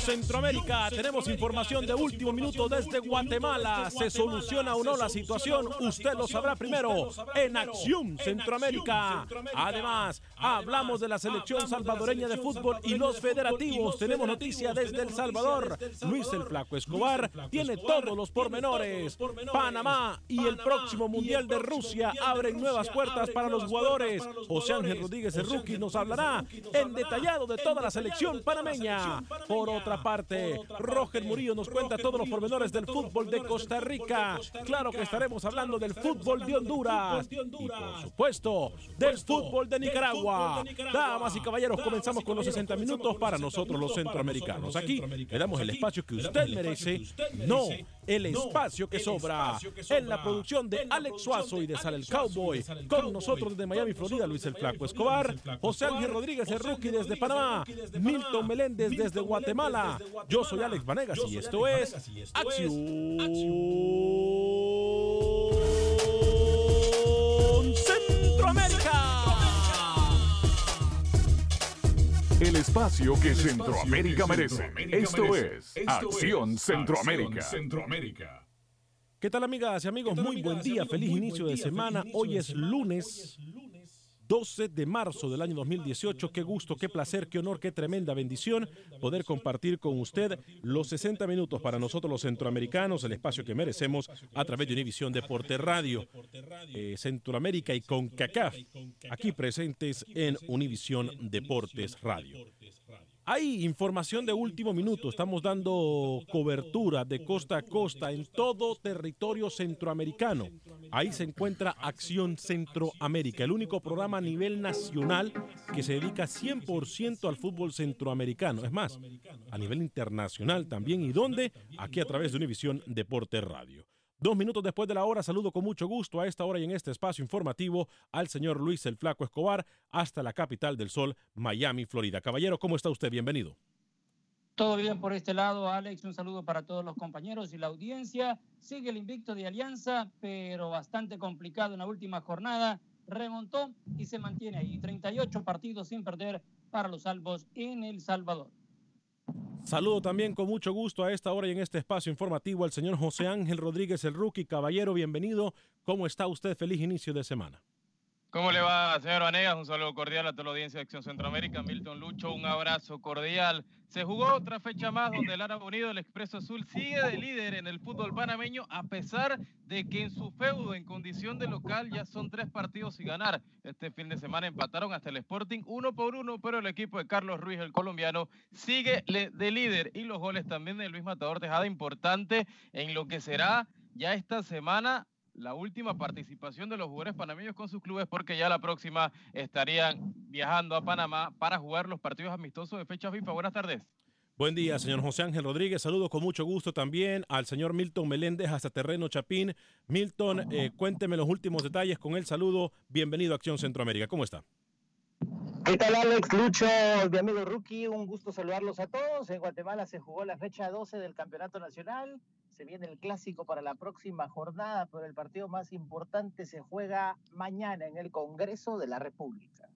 Centroamérica tenemos información de último minuto desde Guatemala. ¿Se soluciona o no la situación? Usted lo sabrá primero en Acción Centroamérica. Además, hablamos de la selección salvadoreña de fútbol y los federativos. Tenemos noticia desde El Salvador. Luis el Flaco Escobar tiene todos los pormenores. Panamá y el próximo Mundial de Rusia abren nuevas puertas para los jugadores. José Ángel Rodríguez, el rookie, nos hablará en detallado de toda la selección panameña. Por otra parte, Roger Murillo nos cuenta todos los pormenores del fútbol de Costa Rica. Claro que estaremos hablando del fútbol de Honduras y por supuesto del fútbol de Nicaragua. Damas y caballeros, comenzamos con los 60 minutos para nosotros los centroamericanos. Aquí le damos el espacio que usted merece, no el espacio que sobra. En la producción de Alex Suazo y de Sal el Cowboy, con nosotros desde Miami, Florida, Luis el Flaco Escobar, José Ángel Rodríguez, el rookie desde Panamá, Milton Meléndez desde Guatemala. Yo soy Alex Vanegas y esto es Acción El espacio que Centroamérica merece. Esto es Acción Centroamérica. ¿Qué tal amigas y amigos? Muy buen día, feliz inicio de semana. Hoy es lunes 12 de marzo del año 2018. Qué gusto, qué placer, qué honor, qué tremenda bendición poder compartir con usted los 60 minutos para nosotros los centroamericanos, el espacio que merecemos a través de Univisión Deporte Radio, eh, Centroamérica y CONCACAF, aquí presentes en Univisión Deportes Radio. Hay información de último minuto, estamos dando cobertura de costa a costa en todo territorio centroamericano. Ahí se encuentra Acción Centroamérica, el único programa a nivel nacional que se dedica 100% al fútbol centroamericano. Es más, a nivel internacional también. ¿Y dónde? Aquí a través de Univisión Deporte Radio. Dos minutos después de la hora, saludo con mucho gusto a esta hora y en este espacio informativo al señor Luis el Flaco Escobar hasta la capital del sol, Miami, Florida. Caballero, ¿cómo está usted? Bienvenido. Todo bien por este lado, Alex. Un saludo para todos los compañeros y la audiencia. Sigue el invicto de Alianza, pero bastante complicado en la última jornada. Remontó y se mantiene ahí. 38 partidos sin perder para los salvos en El Salvador. Saludo también con mucho gusto a esta hora y en este espacio informativo al señor José Ángel Rodríguez, el rookie. Caballero, bienvenido. ¿Cómo está usted? Feliz inicio de semana. ¿Cómo le va, señor Vanegas? Un saludo cordial a toda la audiencia de Acción Centroamérica. Milton Lucho, un abrazo cordial. Se jugó otra fecha más donde el Árabe Unido, el Expreso Azul, sigue de líder en el fútbol panameño, a pesar de que en su feudo, en condición de local, ya son tres partidos sin ganar. Este fin de semana empataron hasta el Sporting uno por uno, pero el equipo de Carlos Ruiz, el colombiano, sigue de líder. Y los goles también de Luis Matador Tejada, importante en lo que será ya esta semana la última participación de los jugadores panameños con sus clubes porque ya la próxima estarían viajando a Panamá para jugar los partidos amistosos de fecha FIFA. Buenas tardes. Buen día, señor José Ángel Rodríguez. Saludos con mucho gusto también al señor Milton Meléndez hasta Terreno Chapín. Milton, eh, cuénteme los últimos detalles con el saludo. Bienvenido a Acción Centroamérica. ¿Cómo está? ¿Qué tal Alex, Lucho, mi amigo Rookie? Un gusto saludarlos a todos. En Guatemala se jugó la fecha 12 del Campeonato Nacional. Se viene el clásico para la próxima jornada, pero el partido más importante se juega mañana en el Congreso de la República.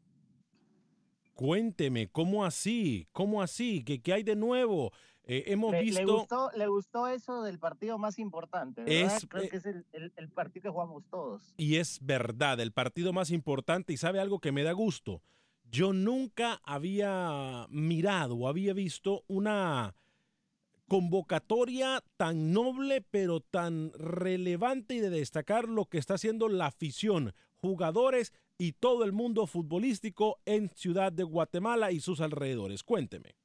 Cuénteme, ¿cómo así? ¿Cómo así? ¿Qué, qué hay de nuevo? Eh, hemos le, visto... Le gustó, le gustó, eso del partido más importante, ¿verdad? Es, Creo eh, que es el, el, el, partido que jugamos todos. Y es verdad, el partido más importante. Y sabe algo que me da gusto. Yo nunca había mirado o había visto una convocatoria tan noble, pero tan relevante y de destacar lo que está haciendo la afición, jugadores y todo el mundo futbolístico en Ciudad de Guatemala y sus alrededores. Cuénteme.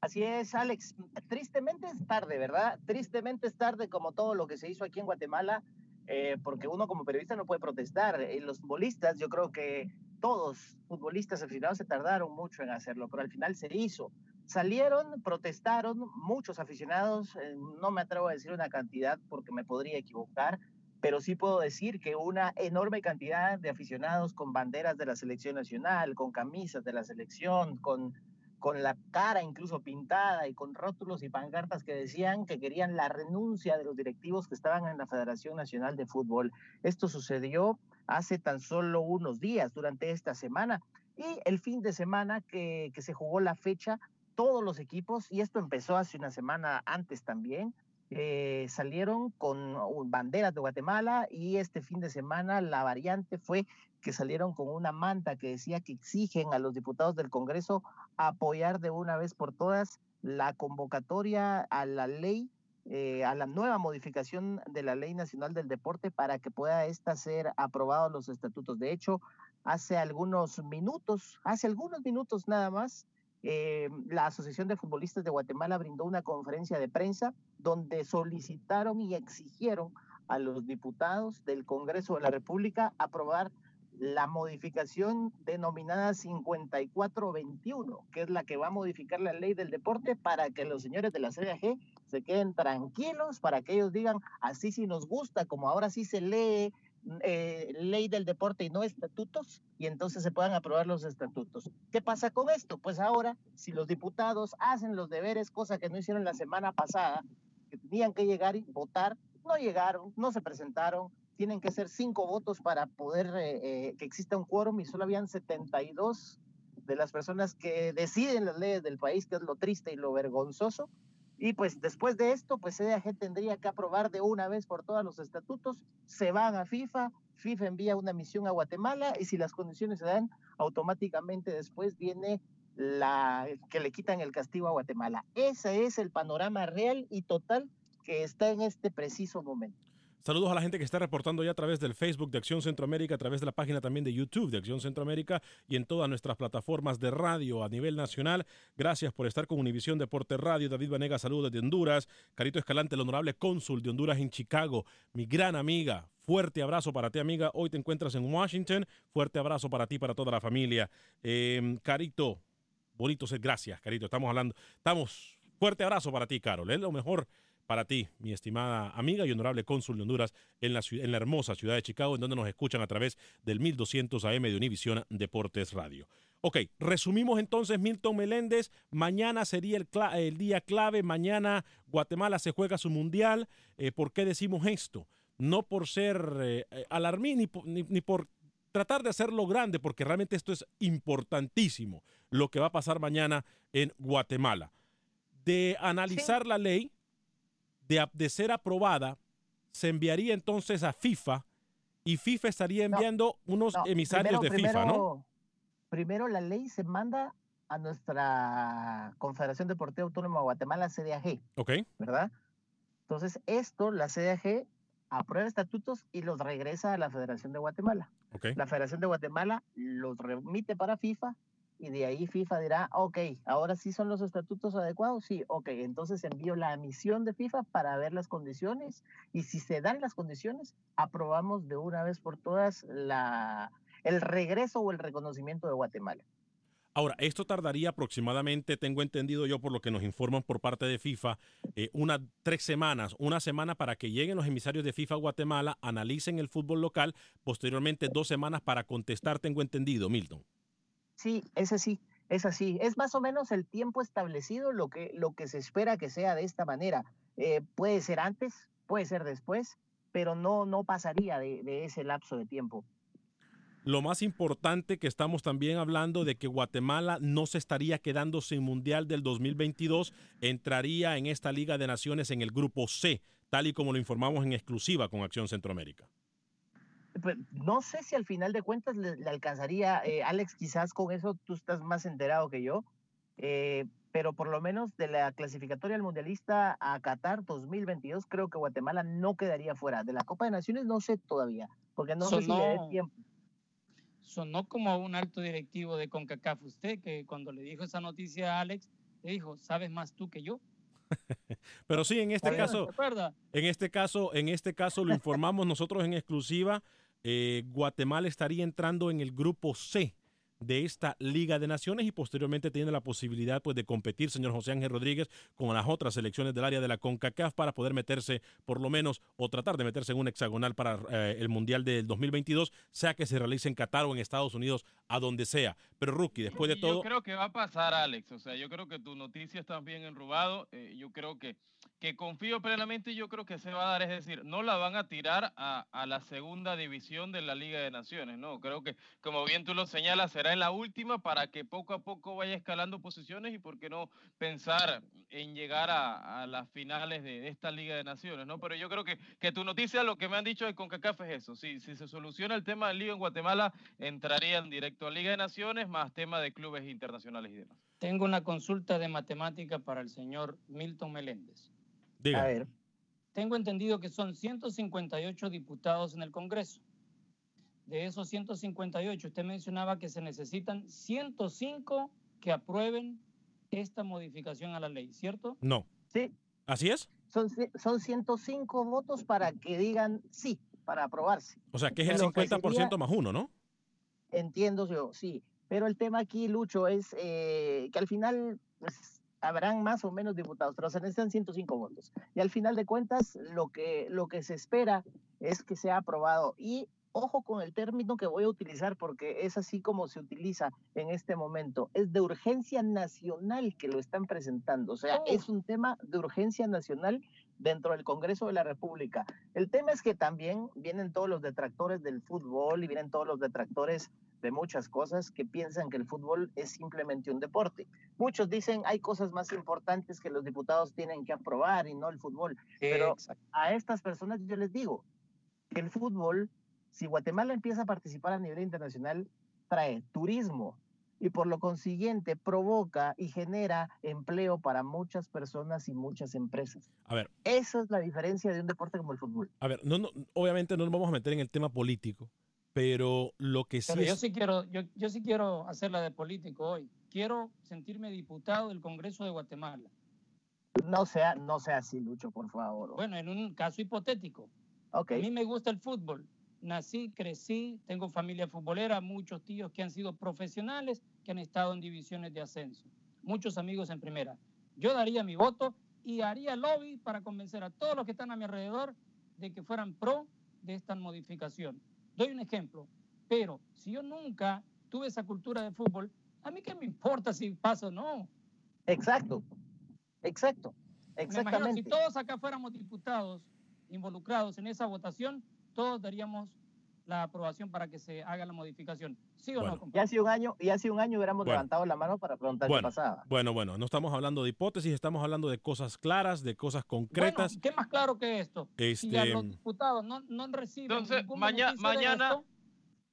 Así es, Alex. Tristemente es tarde, ¿verdad? Tristemente es tarde como todo lo que se hizo aquí en Guatemala, eh, porque uno como periodista no puede protestar. Y los futbolistas, yo creo que todos futbolistas aficionados se tardaron mucho en hacerlo, pero al final se hizo. Salieron, protestaron, muchos aficionados, eh, no me atrevo a decir una cantidad porque me podría equivocar, pero sí puedo decir que una enorme cantidad de aficionados con banderas de la selección nacional, con camisas de la selección, con, con la cara incluso pintada y con rótulos y pancartas que decían que querían la renuncia de los directivos que estaban en la Federación Nacional de Fútbol. Esto sucedió hace tan solo unos días durante esta semana y el fin de semana que, que se jugó la fecha, todos los equipos, y esto empezó hace una semana antes también, eh, salieron con banderas de Guatemala y este fin de semana la variante fue que salieron con una manta que decía que exigen a los diputados del Congreso apoyar de una vez por todas la convocatoria a la ley, eh, a la nueva modificación de la Ley Nacional del Deporte para que pueda esta ser aprobado los estatutos. De hecho, hace algunos minutos, hace algunos minutos nada más, eh, la Asociación de Futbolistas de Guatemala brindó una conferencia de prensa donde solicitaron y exigieron a los diputados del Congreso de la República aprobar la modificación denominada 5421, que es la que va a modificar la ley del deporte para que los señores de la CDG se queden tranquilos, para que ellos digan, así sí nos gusta, como ahora sí se lee eh, ley del deporte y no estatutos, y entonces se puedan aprobar los estatutos. ¿Qué pasa con esto? Pues ahora, si los diputados hacen los deberes, cosa que no hicieron la semana pasada, que tenían que llegar y votar, no llegaron, no se presentaron, tienen que ser cinco votos para poder eh, eh, que exista un quórum y solo habían 72 de las personas que deciden las leyes del país, que es lo triste y lo vergonzoso. Y pues después de esto, pues CDAG tendría que aprobar de una vez por todas los estatutos, se van a FIFA, FIFA envía una misión a Guatemala y si las condiciones se dan, automáticamente después viene la que le quitan el castigo a Guatemala. Ese es el panorama real y total que está en este preciso momento. Saludos a la gente que está reportando ya a través del Facebook de Acción Centroamérica, a través de la página también de YouTube de Acción Centroamérica y en todas nuestras plataformas de radio a nivel nacional. Gracias por estar con Univisión Deporte Radio. David Vanega, saludos desde Honduras. Carito Escalante, el honorable cónsul de Honduras en Chicago. Mi gran amiga, Fuerte abrazo para ti, amiga. Hoy te encuentras en Washington. Fuerte abrazo para ti, para toda la familia. Eh, Carito, bonito ser. Gracias, Carito. Estamos hablando. Estamos. Fuerte abrazo para ti, Carol. Lo mejor para ti, mi estimada amiga y honorable cónsul de Honduras en la, en la hermosa ciudad de Chicago, en donde nos escuchan a través del 1200 AM de Univisión Deportes Radio. Ok, resumimos entonces Milton Meléndez. Mañana sería el, el día clave. Mañana Guatemala se juega su mundial. Eh, ¿Por qué decimos esto? No por ser eh, alarmista ni, ni, ni por tratar de hacerlo grande, porque realmente esto es importantísimo, lo que va a pasar mañana en Guatemala. De analizar sí. la ley, de, de, ser aprobada, se enviaría entonces a FIFA y FIFA estaría enviando no, unos no, emisarios primero, de FIFA, primero, ¿no? Primero la ley se manda a nuestra Confederación Deportiva Autónoma de Guatemala, CDAG. Ok. ¿Verdad? Entonces, esto, la CDAG aprueba estatutos y los regresa a la Federación de Guatemala. Okay. La Federación de Guatemala los remite para FIFA y de ahí FIFA dirá, ok, ahora sí son los estatutos adecuados, sí, ok, entonces envío la misión de FIFA para ver las condiciones y si se dan las condiciones, aprobamos de una vez por todas el regreso o el reconocimiento de Guatemala. Ahora, esto tardaría aproximadamente, tengo entendido yo por lo que nos informan por parte de FIFA, eh, unas tres semanas, una semana para que lleguen los emisarios de FIFA a Guatemala, analicen el fútbol local, posteriormente dos semanas para contestar, tengo entendido, Milton. Sí, ese sí, es así. Es más o menos el tiempo establecido lo que, lo que se espera que sea de esta manera. Eh, puede ser antes, puede ser después, pero no, no pasaría de, de ese lapso de tiempo. Lo más importante que estamos también hablando de que Guatemala no se estaría quedando sin Mundial del 2022, entraría en esta Liga de Naciones en el grupo C, tal y como lo informamos en exclusiva con Acción Centroamérica. Pues, no sé si al final de cuentas le, le alcanzaría, eh, Alex, quizás con eso tú estás más enterado que yo, eh, pero por lo menos de la clasificatoria al mundialista a Qatar 2022, creo que Guatemala no quedaría fuera. De la Copa de Naciones no sé todavía, porque no sé si le dé tiempo sonó como un alto directivo de CONCACAF usted, que cuando le dijo esa noticia a Alex, le dijo, ¿sabes más tú que yo? Pero sí, en este caso, en este caso, en este caso lo informamos nosotros en exclusiva. Eh, Guatemala estaría entrando en el grupo C de esta Liga de Naciones y posteriormente tiene la posibilidad pues, de competir, señor José Ángel Rodríguez, con las otras selecciones del área de la CONCACAF para poder meterse por lo menos o tratar de meterse en un hexagonal para eh, el Mundial del 2022, sea que se realice en Qatar o en Estados Unidos, a donde sea. Pero Rookie, después de todo... Yo creo que va a pasar, Alex. O sea, yo creo que tu noticia está bien enrubado. Eh, yo creo que, que confío plenamente y yo creo que se va a dar. Es decir, no la van a tirar a, a la segunda división de la Liga de Naciones, ¿no? Creo que, como bien tú lo señalas, será en la última para que poco a poco vaya escalando posiciones y por qué no pensar en llegar a, las finales de, esta Liga de Naciones, ¿no? Pero yo creo que, que tu noticia, lo que me han dicho de CONCACAF es eso. Si, si se soluciona el tema del lío en Guatemala, entrarían directo a Liga de Naciones más tema de clubes internacionales y demás. Tengo una consulta de matemática para el señor Milton Meléndez. Diga. A ver. Tengo entendido que son 158 diputados en el Congreso de esos 158, usted mencionaba que se necesitan 105 que aprueben esta modificación a la ley, ¿cierto? No. Sí. ¿Así es? Son, son 105 votos para que digan sí, para aprobarse. O sea, que es el 50% más uno, ¿no? Entiendo yo, sí. Pero el tema aquí, Lucho, es eh, que al final pues, habrán más o menos diputados, pero se necesitan 105 votos. Y al final de cuentas, lo que, lo que se espera es que sea aprobado. Y ojo con el término que voy a utilizar porque es así como se utiliza en este momento. Es de urgencia nacional que lo están presentando. O sea, Oh. es un tema de urgencia nacional dentro del Congreso de la República. El tema es que también vienen todos los detractores del fútbol y vienen todos los detractores de muchas cosas que piensan que el fútbol es simplemente un deporte. Muchos dicen hay cosas más importantes que los diputados tienen que aprobar y no el fútbol. Pero Exacto. a estas personas yo les digo que el fútbol, si Guatemala empieza a participar a nivel internacional, trae turismo y por lo consiguiente provoca y genera empleo para muchas personas y muchas empresas. A ver, Esa es la diferencia de un deporte como el fútbol. a ver, no, no, obviamente no nos vamos a meter en el tema político, pero lo que sí Pero yo es... sí quiero, yo, yo sí quiero hacerla de político hoy. Quiero sentirme diputado del Congreso de Guatemala. No sea, no sea así, Lucho, por favor. Bueno, en un caso hipotético. ok, A mí me gusta el fútbol. Nací, crecí, tengo familia futbolera, muchos tíos que han sido profesionales, que han estado en divisiones de ascenso, muchos amigos en primera. Yo daría mi voto y haría lobby para convencer a todos los que están a mi alrededor de que fueran pro de esta modificación. Doy un ejemplo, pero si yo nunca tuve esa cultura de fútbol, a mí qué me importa si pasa o no. exacto, exacto, Me imagino exactamente. si todos acá fuéramos diputados involucrados en esa votación, todos daríamos la aprobación para que se haga la modificación. ¿Sí o Bueno. no, Y compadre? hace un año, y hace un año hubiéramos Bueno. levantado la mano para preguntar Bueno, qué pasaba. Bueno, bueno, no estamos hablando de hipótesis, estamos hablando de cosas claras, de cosas Bueno, concretas. ¿qué más claro que esto? Si ya Este, los diputados no, no reciben Entonces, maña- mañana- esto,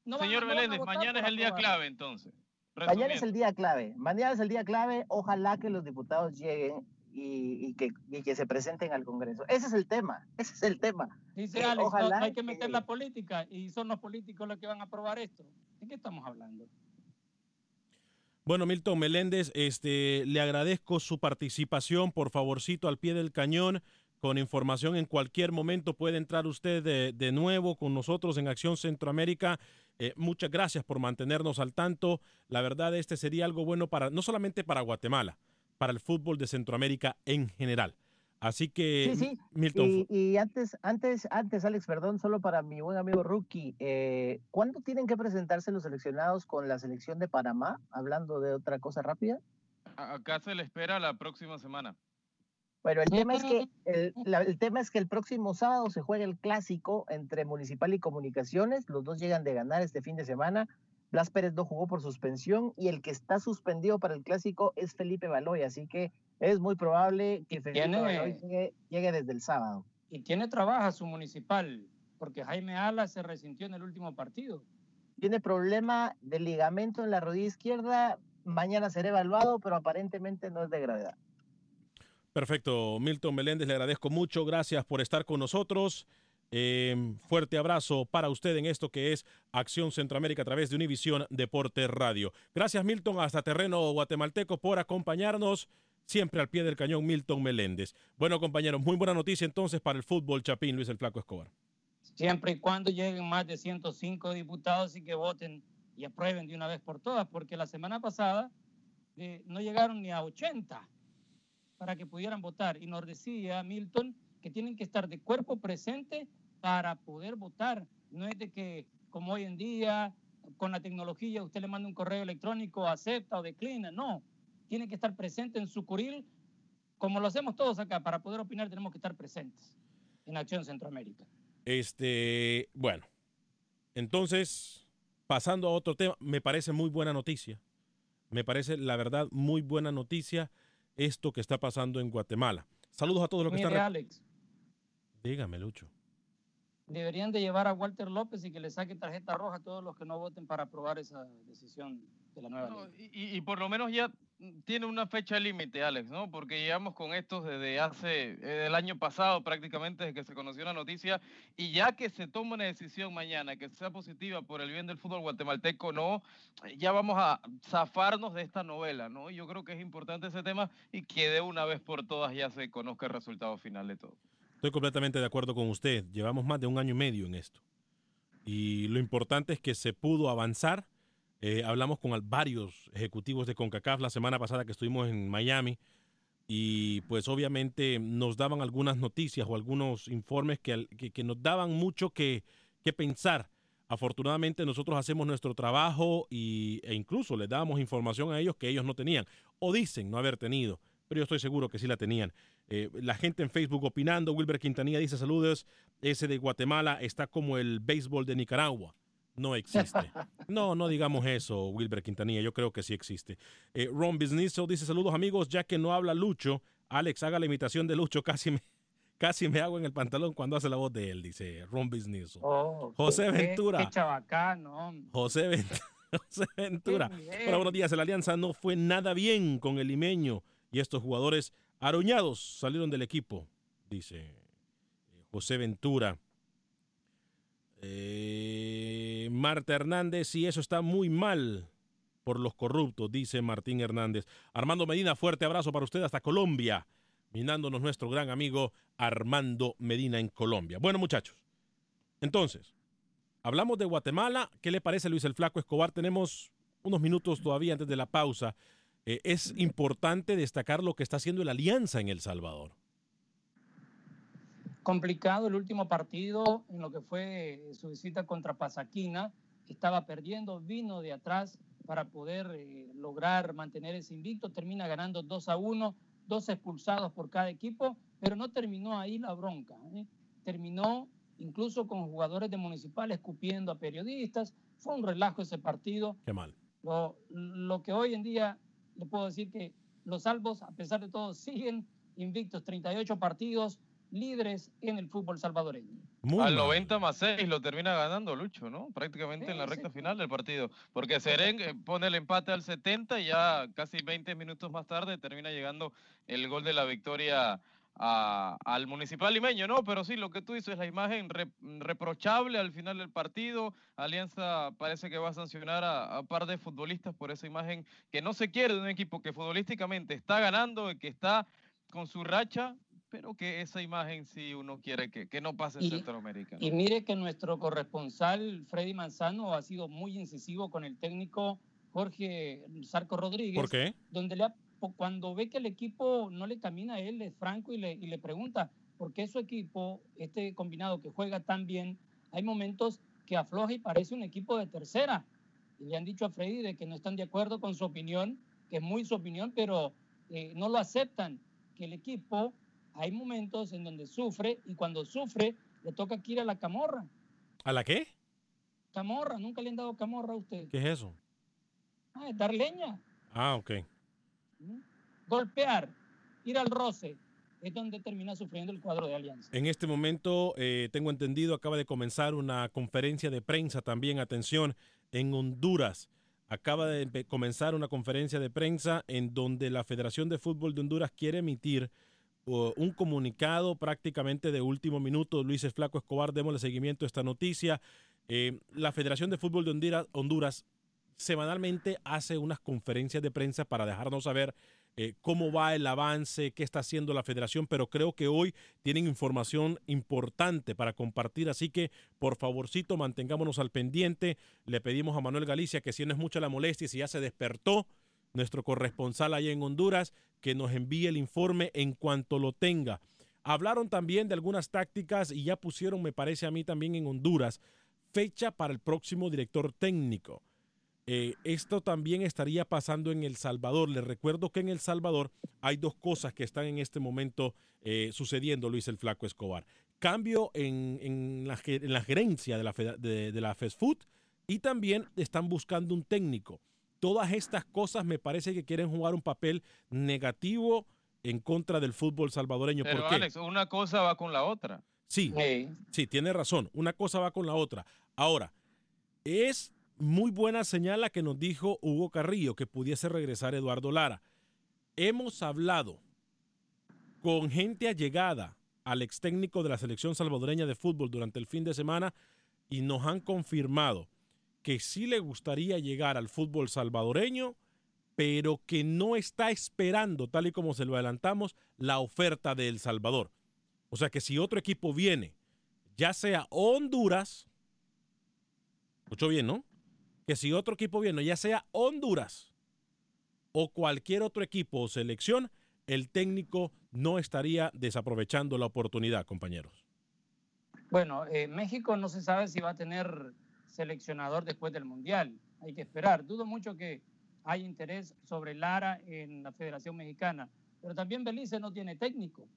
no Señor a votar mañana es el día clave entonces. Mañana es el día clave. Mañana es el día clave. Ojalá que los diputados lleguen y, y que, y que se presenten al Congreso. Ese es el tema. Ese es el tema. Dice Eh, Alex, ojalá hay que meter que- la política y son los políticos los que van a aprobar esto. ¿De qué estamos hablando? Bueno, Milton Meléndez, este, le agradezco su participación, por favorcito, al pie del cañón, con información en cualquier momento. Puede entrar usted de, de nuevo con nosotros en Acción Centroamérica. Eh, muchas gracias por mantenernos al tanto. La verdad, este sería algo bueno para, no solamente para Guatemala, para el fútbol de Centroamérica en general. Así que, Sí, sí. Milton, Y, y antes, antes, antes, Alex, perdón, solo para mi buen amigo Rookie, eh, ¿cuándo tienen que presentarse los seleccionados con la selección de Panamá? Hablando de otra cosa rápida. Acá se le espera la próxima semana. Bueno, el tema es que el, la- el tema es que el próximo sábado se juega el clásico entre Municipal y Comunicaciones. Los dos llegan de ganar este fin de semana. Blas Pérez no jugó por suspensión y el que está suspendido para el clásico es Felipe Baloy, así que es muy probable que Felipe tiene- Baloy llegue, llegue desde el sábado. Y tiene trabaja su municipal, porque Jaime Ala se resintió en el último partido. Tiene problema de ligamento en la rodilla izquierda. Mañana será evaluado, pero aparentemente no es de gravedad. perfecto. Milton Meléndez, le agradezco mucho. Gracias por estar con nosotros. Eh, fuerte abrazo para usted en esto que es Acción Centroamérica a través de Univisión Deporte Radio. Gracias, Milton, hasta terreno guatemalteco por acompañarnos. Siempre al pie del cañón, Milton Meléndez. Bueno, compañeros, muy buena noticia entonces para el fútbol Chapín, Luis el Flaco Escobar. Siempre y cuando lleguen más de 105 diputados y que voten y aprueben de una vez por todas, porque la semana pasada eh, no llegaron ni a 80 para que pudieran votar. Y nos decía Milton que tienen que estar de cuerpo presente para poder votar. No es de que, como hoy en día, con la tecnología, usted le manda un correo electrónico, acepta o declina. No, tiene que estar presente en su curil, como lo hacemos todos acá. Para poder opinar tenemos que estar presentes en Acción Centroamérica. Este, bueno, entonces, pasando a otro tema, me parece muy buena noticia. Me parece, la verdad, muy buena noticia esto que está pasando en Guatemala. Saludos a todos los que Mire, están. Alex, Dígame, Lucho. deberían de llevar a Walter López y que le saque tarjeta roja a todos los que no voten para aprobar esa decisión de la nueva No, ley. y, y por lo menos ya tiene una fecha límite, Alex, ¿no? Porque llevamos con estos desde hace, eh, el año pasado prácticamente, desde que se conoció la noticia, y ya que se toma una decisión mañana que sea positiva por el bien del fútbol guatemalteco, no, ya vamos a zafarnos de esta novela, ¿no? Yo creo que es importante ese tema y que de una vez por todas ya se conozca el resultado final de todo. Estoy completamente de acuerdo con usted. Llevamos más de un año y medio en esto. Y lo importante es que se pudo avanzar. Eh, hablamos con varios ejecutivos de CONCACAF la semana pasada que estuvimos en Miami y pues obviamente nos daban algunas noticias o algunos informes que, que- que nos daban mucho que, que pensar. Afortunadamente nosotros hacemos nuestro trabajo y, e incluso les dábamos información a ellos que ellos no tenían o dicen no haber tenido, pero yo estoy seguro que sí la tenían. Eh, la gente en Facebook opinando, Wilber Quintanilla dice saludos, ese de Guatemala está como el béisbol de Nicaragua. No existe. No, no digamos eso, Wilber Quintanilla, yo creo que sí existe. Eh, Ron Business dice saludos amigos, ya que no habla Lucho, Alex haga la imitación de Lucho, casi me, casi me hago en el pantalón cuando hace la voz de él, dice Ron Business. Oh, José Ventura. Qué chabacano. José, Vent- José Ventura. Hola, buenos días. La alianza no fue nada bien con el limeño y estos jugadores aruñados salieron del equipo, dice eh, José Ventura. Eh, Marta Hernández, y eso está muy mal por los corruptos, dice Martín Hernández. Armando Medina, fuerte abrazo para usted hasta Colombia, mirándonos nuestro gran amigo Armando Medina en Colombia. Bueno, muchachos, entonces, hablamos de Guatemala. ¿Qué le parece, Luis el Flaco Escobar? Tenemos unos minutos todavía antes de la pausa. Eh, es importante destacar lo que está haciendo la Alianza en El Salvador. complicado el último partido en lo que fue su visita contra Pasaquina. Estaba perdiendo, vino de atrás para poder eh, lograr mantener ese invicto. Termina ganando 2 a 1, dos expulsados por cada equipo, pero no terminó ahí la bronca. ¿eh? Terminó incluso con jugadores de Municipal escupiendo a periodistas. Fue un relajo ese partido. Qué mal. Lo, lo que hoy en día le puedo decir que los salvos, a pesar de todo, siguen invictos, 38 partidos, líderes en el fútbol salvadoreño. Muy Al mal. 90 más 6 lo termina ganando Lucho, ¿no? Prácticamente en la recta sí. final del partido. Porque Seren eh, pone el empate al 70 y ya casi 20 minutos más tarde termina llegando el gol de la victoria al municipal limeño, ¿no? Pero sí, lo que tú dices, la imagen reprochable al final del partido. Alianza parece que va a sancionar a, un par de futbolistas por esa imagen que no se quiere de un equipo que futbolísticamente está ganando, y que está con su racha, pero que esa imagen sí uno quiere que, que no pase en Centroamérica. Y mire que nuestro corresponsal Freddy Manzano ha sido muy incisivo con el técnico Jorge Sarco Rodríguez. ¿Por qué? Donde le cuando ve que el equipo no le camina a él, es franco y le, y le pregunta por qué su equipo, este combinado que juega tan bien, hay momentos que afloja y parece un equipo de tercera. Y le han dicho a Freddy de que no están de acuerdo con su opinión, que es muy su opinión, pero eh, no lo aceptan, que el equipo hay momentos en donde sufre y cuando sufre le toca que ir a la camorra. ¿A la qué? Camorra, nunca le han dado camorra a usted. ¿Qué es eso? Ah, es dar leña. Ah, ok. Golpear, ir al roce, es donde termina sufriendo el cuadro de Alianza. En este momento, eh, tengo entendido, acaba de comenzar una conferencia de prensa también, atención, en Honduras. Acaba de comenzar una conferencia de prensa en donde la Federación de Fútbol de Honduras quiere emitir un comunicado prácticamente de último minuto. Luis Flaco Escobar, démosle seguimiento a esta noticia. Eh, la Federación de Fútbol de Honduras, Honduras semanalmente hace unas conferencias de prensa para dejarnos saber eh, cómo va el avance, qué está haciendo la federación, pero creo que hoy tienen información importante para compartir, así que por favorcito mantengámonos al pendiente. Le pedimos a Manuel Galicia que si no es mucha la molestia, si ya se despertó, nuestro corresponsal allá en Honduras, que nos envíe el informe en cuanto lo tenga. Hablaron también de algunas tácticas y ya pusieron, me parece a mí también en Honduras, fecha para el próximo director técnico. Eh, esto también estaría pasando en El Salvador. Les recuerdo que en El Salvador hay dos cosas que están en este momento eh, sucediendo, Luis el Flaco Escobar. Cambio en, la, gerencia de la, de, de la Fast Food y también están buscando un técnico. Todas estas cosas me parece que quieren jugar un papel negativo en contra del fútbol salvadoreño. Pero Alex, una cosa va con la otra. Sí, sí, tiene razón. Una cosa va con la otra. Ahora, es muy buena señal la que nos dijo Hugo Carrillo que pudiese regresar Eduardo Lara. Hemos hablado con gente allegada al ex técnico de la selección salvadoreña de fútbol durante el fin de semana y nos han confirmado que sí le gustaría llegar al fútbol salvadoreño, pero que no está esperando, tal y como se lo adelantamos, la oferta de El Salvador. O sea que si otro equipo viene, ya sea Honduras, escucho bien, ¿no? Que si otro equipo viene, ya sea Honduras o cualquier otro equipo o selección, el técnico no estaría desaprovechando la oportunidad, compañeros. Bueno, eh, México no se sabe si va a tener seleccionador después del Mundial. Hay que esperar. Dudo mucho que haya interés sobre Lara en la Federación Mexicana. Pero también Belice no tiene técnico.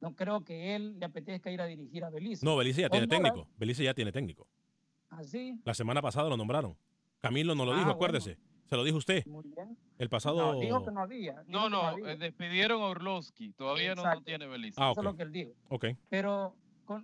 No creo que él le apetezca ir a dirigir a Belice. No, Belice ya tiene técnico. Belice ya tiene técnico. ¿Ah, sí? La semana pasada lo nombraron. Camilo no lo dijo, ah, acuérdese. Se lo dijo usted. Muy bien. El pasado. No, dijo que no había. No, no, eh, despidieron a Orlowski. Todavía no, tiene Belice. Ah, Eso es lo que él dijo. Ok. Pero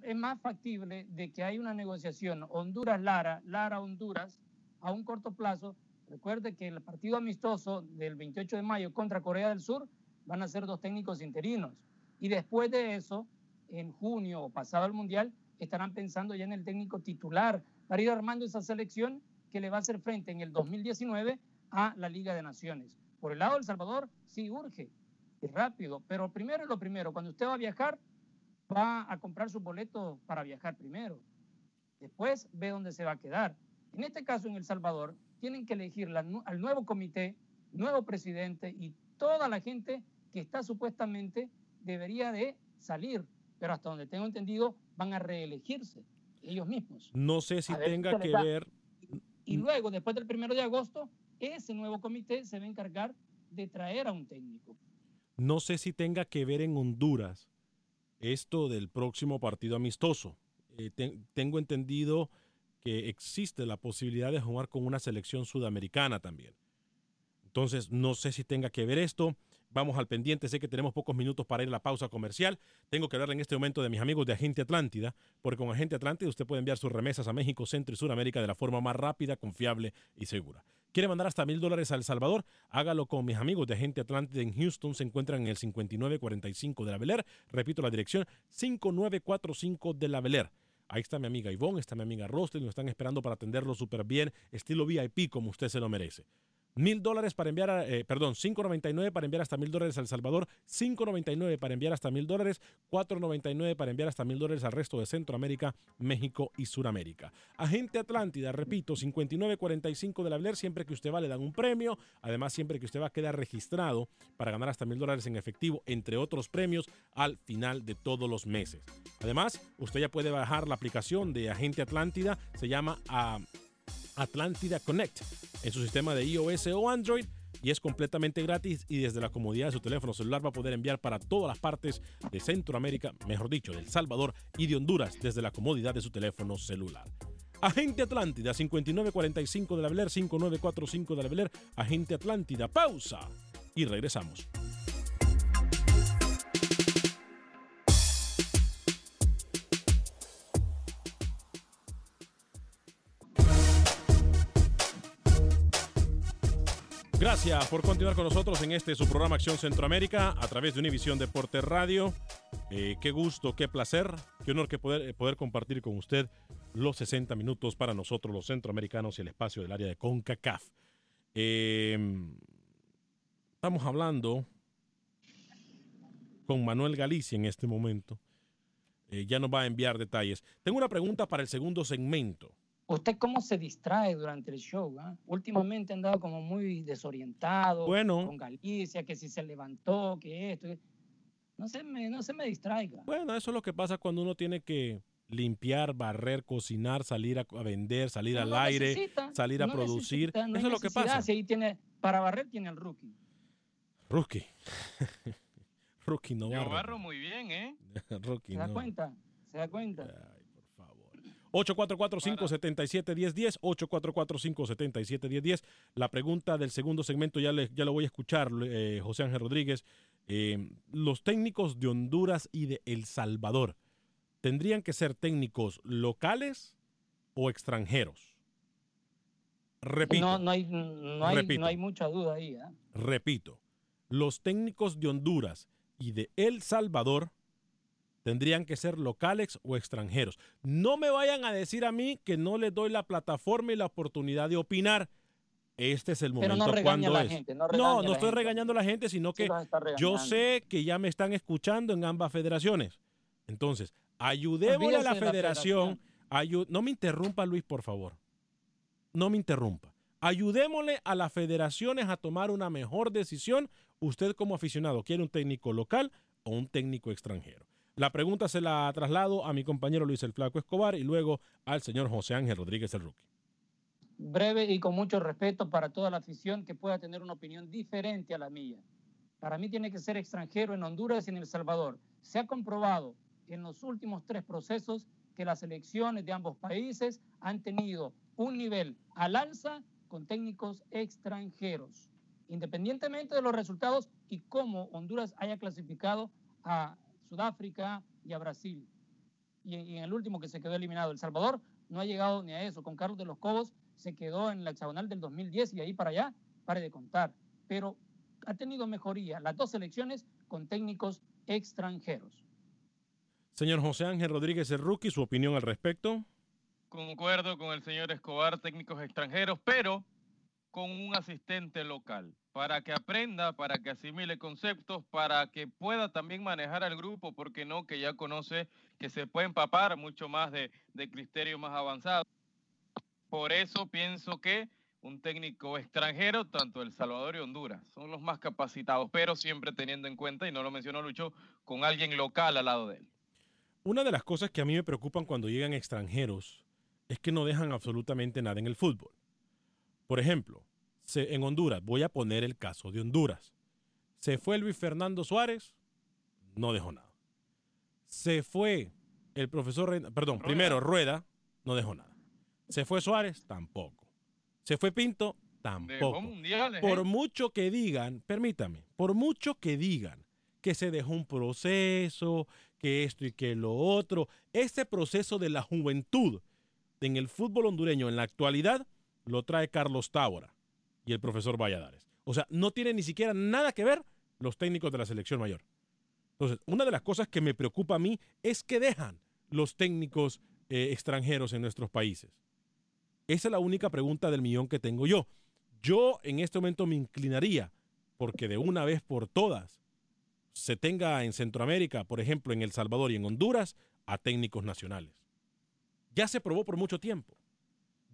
es más factible de que hay una negociación Honduras-Lara, Lara-Honduras, a un corto plazo. Recuerde que el partido amistoso del 28 de mayo contra Corea del Sur van a ser dos técnicos interinos. Y después de eso, en junio o pasado el Mundial, estarán pensando ya en el técnico titular para ir armando esa selección que le va a hacer frente en el 2019 a la Liga de Naciones. Por el lado del Salvador, sí urge y rápido, pero primero es lo primero, cuando usted va a viajar, va a comprar su boleto para viajar primero. Después ve dónde se va a quedar. En este caso, en El Salvador, tienen que elegir al nuevo comité, nuevo presidente y toda la gente que está supuestamente debería de salir, pero hasta donde tengo entendido van a reelegirse ellos mismos. No sé si tenga que ver y luego, después del primero de agosto, ese nuevo comité se va a encargar de traer a un técnico. No sé si tenga que ver en Honduras esto del próximo partido amistoso. Eh, tengo entendido que existe la posibilidad de jugar con una selección sudamericana también. Entonces, no sé si tenga que ver esto. Vamos al pendiente, sé que tenemos pocos minutos para ir a la pausa comercial. Tengo que hablar en este momento de mis amigos de Agente Atlántida, porque con Agente Atlántida usted puede enviar sus remesas a México, Centro y Sudamérica de la forma más rápida, confiable y segura. ¿Quiere mandar hasta mil dólares a El Salvador? Hágalo con mis amigos de Agente Atlántida en Houston. Se encuentran en el 5945 de la Bel Air. Repito la dirección, 5945 de la Bel Air. Ahí está mi amiga Ivonne, está mi amiga Rostel, nos están esperando para atenderlo súper bien, estilo VIP como usted se lo merece. Mil dólares para enviar, a, eh, perdón, 5.99 para enviar hasta mil dólares a El Salvador, 5.99 para enviar hasta mil dólares, 4.99 para enviar hasta mil dólares al resto de Centroamérica, México y Suramérica. Agente Atlántida, repito, 59.45 de la Blair, siempre que usted va le dan un premio, además siempre que usted va a quedar registrado para ganar hasta mil dólares en efectivo, entre otros premios, al final de todos los meses. Además, usted ya puede bajar la aplicación de Agente Atlántida, se llama... a Atlántida Connect en su sistema de iOS o Android y es completamente gratis y desde la comodidad de su teléfono celular va a poder enviar para todas las partes de Centroamérica, mejor dicho, de El Salvador y de Honduras desde la comodidad de su teléfono celular. Agente Atlántida 5945 de la Beler 5945 de la Beler Agente Atlántida pausa y regresamos. Gracias por continuar con nosotros en este su programa Acción Centroamérica a través de Univisión Deporte Radio. Eh, qué gusto, qué placer, qué honor que poder, poder compartir con usted los 60 minutos para nosotros los centroamericanos y el espacio del área de CONCACAF. Eh, estamos hablando con Manuel Galicia en este momento. Eh, ya nos va a enviar detalles. Tengo una pregunta para el segundo segmento. ¿Usted cómo se distrae durante el show? Ah? Últimamente ha andado como muy desorientado. Bueno. Con Galicia, que si se levantó, que esto. No se, me, no se me distraiga. Bueno, eso es lo que pasa cuando uno tiene que limpiar, barrer, cocinar, salir a, vender, salir No, al no aire, necesita, salir a no producir. necesita, no hay eso es lo que pasa. Si ahí tiene, para barrer tiene el rookie. Rookie. Rookie no Yo barro muy bien, ¿eh? Rookie ¿Se da cuenta? ¿Se da cuenta? Ay, por favor. 844-577-1010, 844-577-1010. La pregunta del segundo segmento ya, le- ya lo voy a escuchar, eh, José Ángel Rodríguez. Eh, los técnicos de Honduras y de El Salvador, ¿tendrían que ser técnicos locales o extranjeros? Repito. No, no, hay, no, hay, Repito. no hay mucha duda ahí. ¿ah? Repito, los técnicos de Honduras y de El Salvador tendrían que ser locales o extranjeros. No me vayan a decir a mí que no les doy la plataforma y la oportunidad de opinar. Este es el Pero momento no cuando a la es. gente. No, no, estoy gente. regañando a la gente, sino que yo sé que ya me están escuchando en ambas federaciones. Entonces, ayudémosle a la de la federación. no me interrumpa, Luis, por favor. No me interrumpa. Ayudémosle a las federaciones a tomar una mejor decisión. Usted como aficionado, ¿quiere un técnico local o un técnico extranjero? La pregunta se la traslado a mi compañero Luis el Flaco Escobar y luego al señor José Ángel Rodríguez el Rookie. breve y con mucho respeto para toda la afición que pueda tener una opinión diferente a la mía. Para mí tiene que ser extranjero en Honduras y en El Salvador. Se ha comprobado en los últimos tres procesos que las elecciones de ambos países han tenido un nivel al alza con técnicos extranjeros, independientemente de los resultados y cómo Honduras haya clasificado a Sudáfrica y a Brasil. Y, y en el último que se quedó eliminado, El Salvador, no ha llegado ni a eso. Con Carlos de los Cobos se quedó en la hexagonal del 2010 y ahí para allá, pare de contar. Pero ha tenido mejoría las dos selecciones con técnicos extranjeros. Señor José Ángel Rodríguez el Rookie, su opinión al respecto. Concuerdo con el señor Escobar, técnicos extranjeros, pero con un asistente local, para que aprenda, para que asimile conceptos, para que pueda también manejar al grupo, porque no, que ya conoce que se puede empapar mucho más de, de criterios más avanzados. Por eso pienso que un técnico extranjero, tanto El Salvador y Honduras, son los más capacitados, pero siempre teniendo en cuenta, y no lo mencionó Lucho, con alguien local al lado de él. Una de las cosas que a mí me preocupan cuando llegan extranjeros es que no dejan absolutamente nada en el fútbol. Por ejemplo, se- en Honduras, voy a poner el caso de Honduras. Se fue Luis Fernando Suárez, no dejó nada. Se fue el profesor, Reina- perdón, Rueda. primero Rueda, no dejó nada. Se fue Suárez, tampoco. Se fue Pinto, Tampoco. mundiales, Por ¿eh? mucho que digan, permítame, por mucho que digan que se dejó un proceso, que esto y que lo otro, ese proceso de la juventud en el fútbol hondureño en la actualidad lo trae Carlos Tábora y el profesor Valladares. O sea, no tiene ni siquiera nada que ver los técnicos de la selección mayor. Entonces, una de las cosas que me preocupa a mí es que dejan los técnicos eh, extranjeros en nuestros países. Esa es la única pregunta del millón que tengo yo. Yo en este momento me inclinaría porque de una vez por todas se tenga en Centroamérica, por ejemplo, en El Salvador y en Honduras, a técnicos nacionales. Ya se probó por mucho tiempo.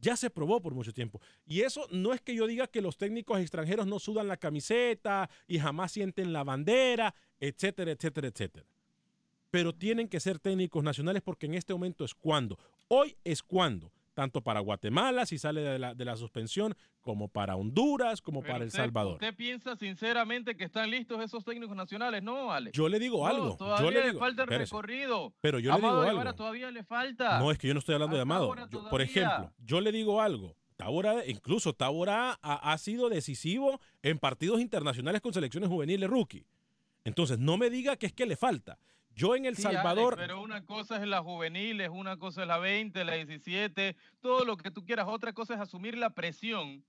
Ya se probó por mucho tiempo. Y eso no es que yo diga que los técnicos extranjeros no sudan la camiseta y jamás sienten la bandera, etcétera, etcétera, etcétera. Pero tienen que ser técnicos nacionales porque en este momento es cuando. Hoy es cuando. Tanto para Guatemala, si sale de la, de la suspensión, como para Honduras, como Pero para El Salvador. ¿Usted piensa sinceramente que están listos esos técnicos nacionales? No, Alex. Yo le digo No, algo. Todavía yo le le, digo, falta el espérese. recorrido. Pero yo le digo algo. todavía le falta. No, es que yo no estoy hablando de Amado. Yo- por ejemplo, yo le digo algo. Tábora, incluso Tábora ha, ha sido decisivo en partidos internacionales con selecciones juveniles rookie. Entonces, no me diga que es que le falta. Yo en El Sí, Alex, Salvador, pero una cosa es la juvenil, es una cosa es la 20, la 17, todo lo que tú quieras. Otra cosa es asumir la presión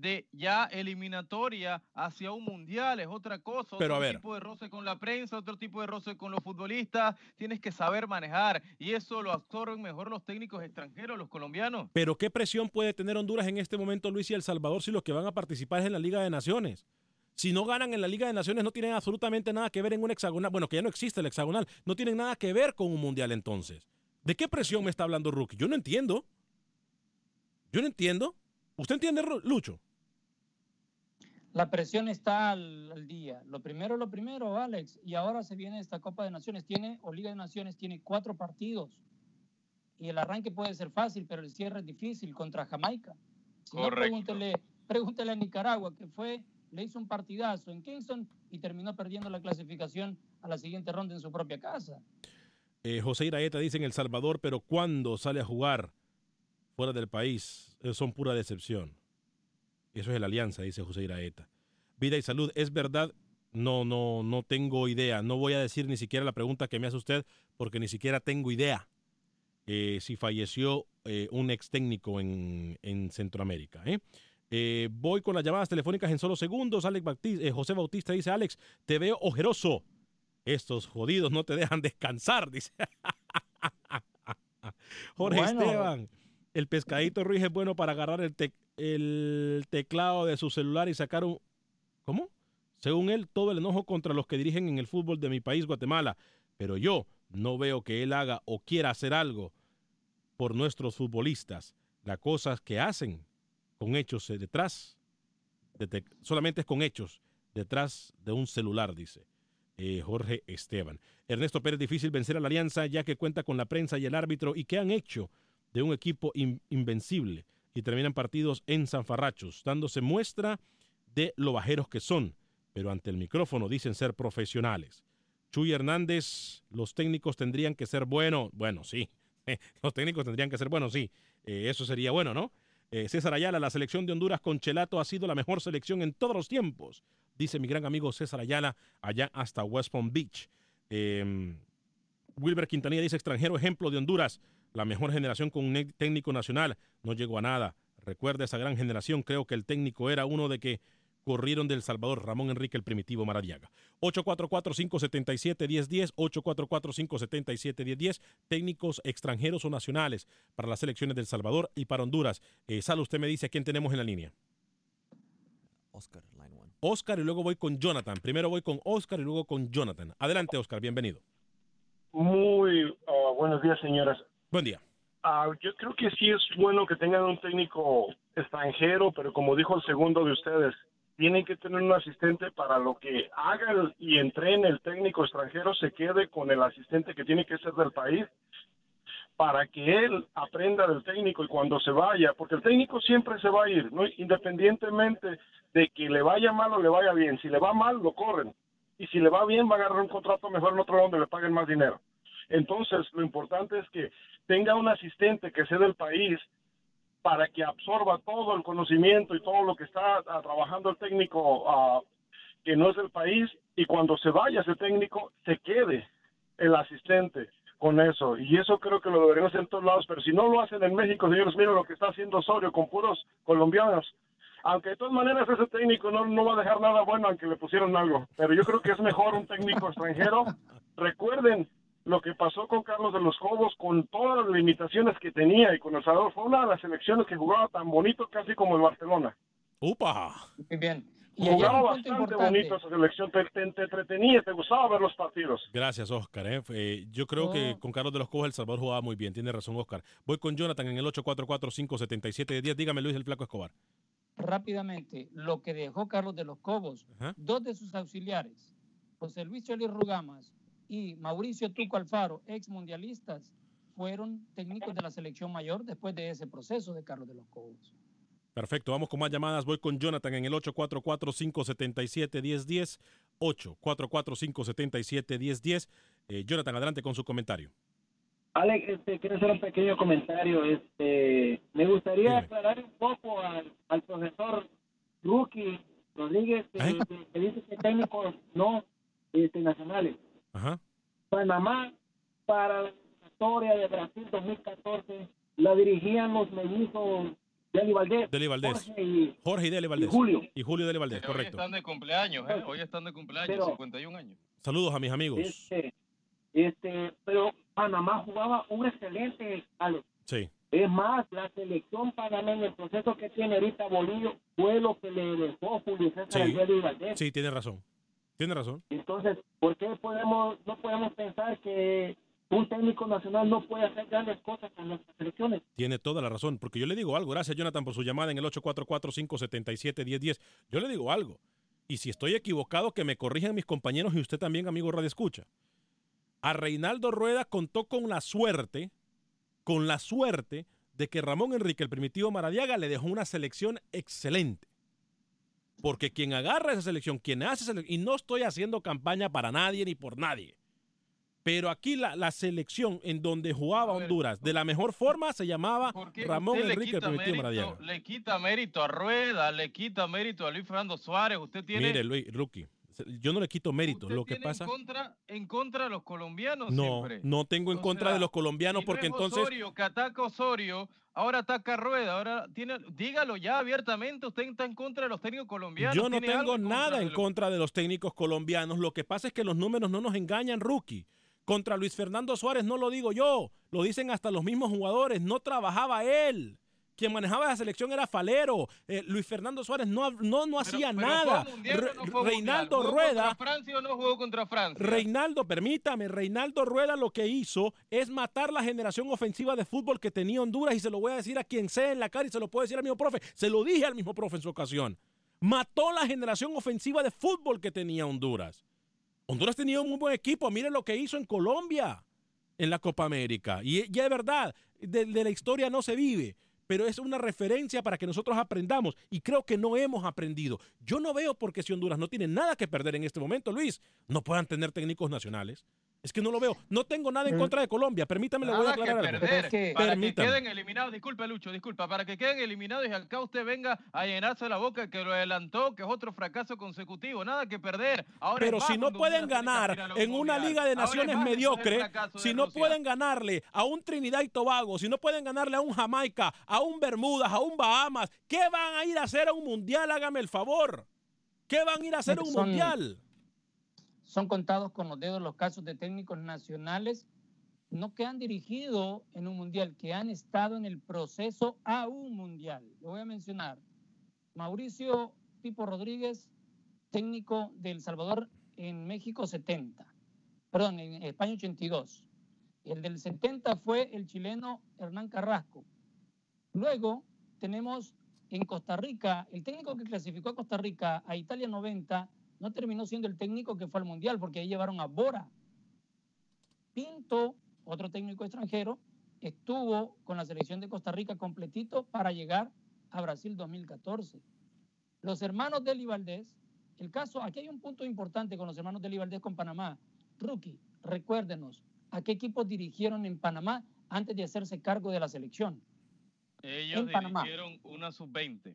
de ya eliminatoria hacia un mundial, es otra cosa. Pero, otro a ver. tipo de roce con la prensa, otro tipo de roce con los futbolistas. Tienes que saber manejar y eso lo absorben mejor los técnicos extranjeros, los colombianos. pero ¿qué presión puede tener Honduras en este momento, Luis y El Salvador, si los que van a participar es en la Liga de Naciones? Si no ganan en la Liga de Naciones, no tienen absolutamente nada que ver en un hexagonal. Bueno, que ya no existe el hexagonal. No tienen nada que ver con un mundial entonces. ¿De qué presión me está hablando Rookie? Yo no entiendo. Yo no entiendo. ¿Usted entiende, Lucho? La presión está al, al día. Lo primero, lo primero, Alex. Y ahora se viene esta Copa de Naciones. Tiene, o Liga de Naciones, tiene cuatro partidos. Y el arranque puede ser fácil, pero el cierre es difícil contra Jamaica. Si no, Correcto. pregúntele, pregúntele a Nicaragua, que fue, le hizo un partidazo en Kingston y terminó perdiendo la clasificación a la siguiente ronda en su propia casa. Eh, José Iraeta dice en El Salvador, pero cuando sale a jugar fuera del país, son pura decepción. Eso es la alianza, dice José Iraeta. Vida y salud, ¿es verdad? No, no, no tengo idea. No voy a decir ni siquiera la pregunta que me hace usted, porque ni siquiera tengo idea eh, si falleció eh, un ex técnico en, en Centroamérica. ¿eh? Eh, voy con las llamadas telefónicas en solo segundos. Alex eh, José Bautista dice, Alex, te veo ojeroso. Estos jodidos no te dejan descansar, dice. Jorge Bueno. Esteban, el pescadito Ruiz es bueno para agarrar el, tec- el teclado de su celular y sacar un... ¿Cómo? Según él, todo el enojo contra los que dirigen en el fútbol de mi país, Guatemala. Pero yo no veo que él haga o quiera hacer algo por nuestros futbolistas. Las cosas que hacen con hechos eh, detrás, solamente es con hechos detrás de un celular, dice eh, Jorge Esteban. Ernesto Pérez, difícil vencer a la Alianza ya que cuenta con la prensa y el árbitro y que han hecho de un equipo in- invencible y terminan partidos en zanfarrachos, dándose muestra de lo bajeros que son, pero ante el micrófono dicen ser profesionales. Chuy Hernández, los técnicos tendrían que ser buenos. Bueno, sí, los técnicos tendrían que ser buenos, sí. Eh, eso sería bueno, ¿no? Eh, César Ayala, la selección de Honduras con Chelato ha sido la mejor selección en todos los tiempos, dice mi gran amigo César Ayala, allá hasta West Palm Beach. Eh, Wilber Quintanilla dice extranjero ejemplo de Honduras, la mejor generación con un técnico nacional, no llegó a nada. Recuerda esa gran generación, creo que el técnico era uno de que corrieron del Salvador, Ramón Enrique el Primitivo Maradiaga. 844-577-1010, 844-577-1010, técnicos extranjeros o nacionales para las selecciones del Salvador y para Honduras. Eh, Sal, usted me dice a quién tenemos en la línea. Oscar, line one. Oscar y luego voy con Jonathan. Primero voy con Oscar y luego con Jonathan. Adelante, Oscar, bienvenido. Muy ah, buenos días, señoras. Buen día. Ah, yo creo que sí es bueno que tengan un técnico extranjero, pero como dijo el segundo de ustedes, tienen que tener un asistente para lo que haga y entrene el técnico extranjero, se quede con el asistente que tiene que ser del país, para que él aprenda del técnico y cuando se vaya, porque el técnico siempre se va a ir, ¿no? independientemente de que le vaya mal o le vaya bien. Si le va mal, lo corren. Y si le va bien, va a agarrar un contrato mejor en otro donde le paguen más dinero. Entonces, lo importante es que tenga un asistente que sea del país para que absorba todo el conocimiento y todo lo que está ah, trabajando el técnico ah, que no es del país y cuando se vaya ese técnico se quede el asistente con eso. Y eso creo que lo deberían hacer en todos lados pero si no lo hacen en México señores miren lo que está haciendo Osorio con puros colombianos. Aunque de todas maneras ese técnico no, no va a dejar nada bueno aunque le pusieron algo pero yo creo que es mejor un técnico extranjero. Recuerden lo que pasó con Carlos de los Cobos con todas las limitaciones que tenía y con El Salvador fue una de las selecciones que jugaba tan bonito casi como el Barcelona. ¡Upa! Muy bien. Y Jugaba bastante importante. bonito esa selección, te, te- te entretenía, te gustaba ver los partidos. Gracias, Oscar. ¿eh? Eh, yo creo que Oh. con Carlos de los Cobos El Salvador jugaba muy bien. Tiene razón, Oscar. Voy con Jonathan en el 844-577-10. Dígame, Luis el Flaco Escobar. rápidamente lo que dejó Carlos de los Cobos. Ajá. Dos de sus auxiliares, José Luis Choli Rugamas y Mauricio Tuco Alfaro, ex mundialistas, fueron técnicos de la selección mayor después de ese proceso de Carlos de los Cobos. Perfecto, vamos con más llamadas. Voy con Jonathan en el 844-577-1010. 844-577-1010. Eh, Jonathan, adelante con su comentario. Alex, este, quiero hacer un pequeño comentario. Este, me gustaría Dígame. aclarar un poco al, al profesor Rookie Rodríguez, que, ¿Eh? que- que dice que técnicos no este, nacionales. Ajá. Panamá, para la historia de Brasil 2014, la dirigían los mellizos Deli Valdés. Deli Valdés. Jorge y, Jorge y Dele Valdés. y Julio. Y Julio Dele Valdés, Pero hoy correcto. están de cumpleaños, ¿eh? Hoy están de cumpleaños, Pero- 51 años. Saludos a mis amigos. Este, este, pero Panamá jugaba un excelente, Alex. Sí. Es más, la selección panameña, el proceso que tiene ahorita Bolillo, fue lo que le dejó Julio César Sí. Valdés. Sí, tiene razón. Tiene razón. Entonces, ¿por qué podemos, no podemos pensar que un técnico nacional no puede hacer grandes cosas con nuestras selecciones? Tiene toda la razón. Porque yo le digo algo. Gracias, Jonathan, por su llamada en el 844-577-1010. Yo le digo algo. Y si estoy equivocado, que me corrijan mis compañeros y usted también, amigo Radio Escucha. A Reinaldo Rueda contó con la suerte, con la suerte de que Ramón Enrique, el primitivo Maradiaga, le dejó una selección excelente. Porque quien agarra esa selección, quien hace esa selección, y no estoy haciendo campaña para nadie ni por nadie, pero aquí la, la selección en donde jugaba ver, Honduras de la mejor forma se llamaba ¿Por qué Ramón Enrique, el mérito- Maradiaga. Le quita mérito a Rueda, le quita mérito a Luis Fernando Suárez. Usted tiene, Mire, Luis, Rookie, yo no le quito mérito. usted Lo que tiene pasa, en contra, en contra de los colombianos no, siempre. no tengo en O contra sea, de los colombianos Si porque es entonces Osorio, que ataca Osorio, ahora ataca Rueda, ahora tiene, dígalo ya abiertamente, usted está en contra de los técnicos colombianos. Yo no tengo algo en nada contra en de los- contra de los técnicos colombianos. Lo que pasa es que los números no nos engañan, rookie. Contra Luis Fernando Suárez no lo digo yo, lo dicen hasta los mismos jugadores. No trabajaba él. Quien manejaba la selección era Falero. Eh, Luis Fernando Suárez no, no, no hacía Pero- pero nada. ¿fue mundial o Re- no Reinaldo? ¿Jugó Rueda. contra Francia o no jugó contra Francia? Reinaldo, permítame, Reinaldo Rueda lo que hizo es matar la generación ofensiva de fútbol que tenía Honduras y se lo voy a decir a quien sea en la cara y se lo puedo decir al mismo profe. Se lo dije al mismo profe en su ocasión. Mató la generación ofensiva de fútbol que tenía Honduras. Honduras tenía un muy buen equipo. Miren lo que hizo en Colombia en la Copa América. Y ya es verdad, de, de la historia no se vive, pero es una referencia para que nosotros aprendamos. Y creo que no hemos aprendido. Yo no veo por qué si Honduras no tiene nada que perder en este momento, Luis, no puedan tener técnicos nacionales. Es que no lo veo. No tengo nada en Mm. contra de Colombia. Permítame, le voy a que aclarar algo. es que- para que queden eliminados, disculpa Lucho, disculpa, para que queden eliminados y acá usted venga a llenarse la boca que lo adelantó, que es otro fracaso consecutivo, nada que perder. Ahora Pero si no pueden ganar en una. Liga de Naciones mediocre, si no Rusia. pueden ganarle a un Trinidad y Tobago, si no pueden ganarle a un Jamaica, a un Bermudas, a un Bahamas, ¿qué van a ir a hacer a un mundial? Hágame el favor. ¿Qué van a ir a hacer a un Son- mundial? Son contados con los dedos los casos de técnicos nacionales, no que han dirigido en un mundial, que han estado en el proceso a un mundial. Lo voy a mencionar. Mauricio Pipo Rodríguez, técnico de Salvador en México 70, perdón, en España 82. El del 70 fue el chileno Hernán Carrasco. Luego tenemos en Costa Rica, el técnico que clasificó a Costa Rica a Italia 90 no terminó siendo el técnico que fue al Mundial porque ahí llevaron a Bora. Pinto, otro técnico extranjero, estuvo con la selección de Costa Rica completito para llegar a Brasil 2014. Los hermanos Deli Valdés, el caso, aquí hay un punto importante con los hermanos Deli Valdés con Panamá. Rookie, recuérdenos, ¿a qué equipos dirigieron en Panamá antes de hacerse cargo de la selección? Ellos en Panamá. dirigieron una sub-20.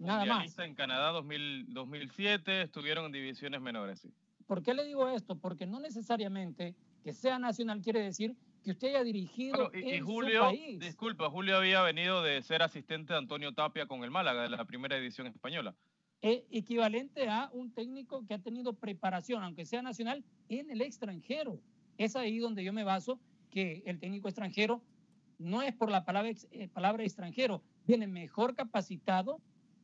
Nada más. En Canadá 2000 2007, estuvieron en divisiones menores. sí. ¿Por qué le digo esto? Porque no necesariamente que sea nacional quiere decir que usted haya dirigido Bueno, y, y en Julio, su país. disculpa, Julio había venido de ser asistente de Antonio Tapia con el Málaga de la primera edición española. Es equivalente a un técnico que ha tenido preparación, aunque sea nacional, en el extranjero. Es ahí donde yo me baso que el técnico extranjero no es por la palabra, eh, palabra extranjero, viene mejor capacitado